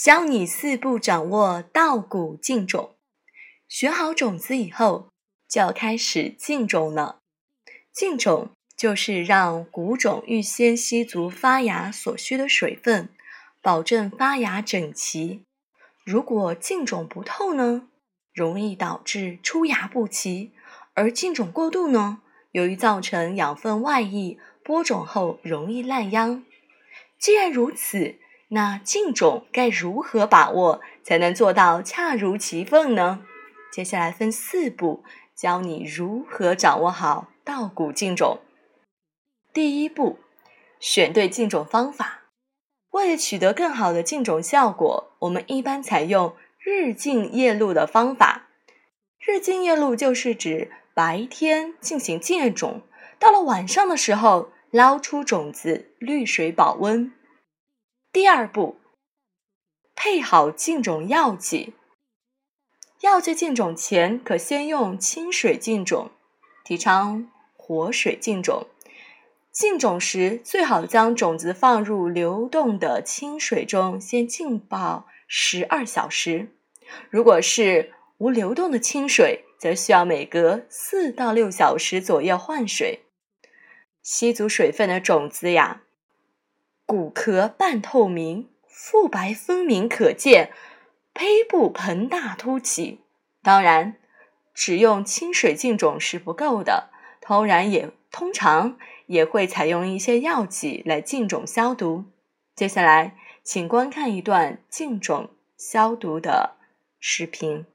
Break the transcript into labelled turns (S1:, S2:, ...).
S1: 教你四步掌握稻谷浸种。选好种子以后，就要开始浸种了。浸种就是让谷种预先吸足发芽所需的水分，保证发芽整齐。如果浸种不透呢，容易导致出芽不齐；而浸种过度呢，由于造成养分外溢，播种后容易烂秧。既然如此，那浸种该如何把握才能做到恰如其分呢？接下来分四步，教你如何掌握好稻谷浸种。第一步，选对浸种方法。为了取得更好的浸种效果，我们一般采用日进夜露的方法。日进夜露就是指白天进行浸种，到了晚上的时候捞出种子，滤水保温。第二步，配好浸种药剂。药剂浸种前，可先用清水浸种，提倡活水浸种。浸种时，最好将种子放入流动的清水中，先浸泡十二小时。如果是无流动的清水，则需要每隔四到六小时左右换水。吸足水分的种子呀，骨壳半透明，腹白分明可见。胚部膨大凸起，当然，只用清水浸种是不够的，通然也通常也会采用一些药剂来浸种消毒。接下来，请观看一段浸种消毒的视频。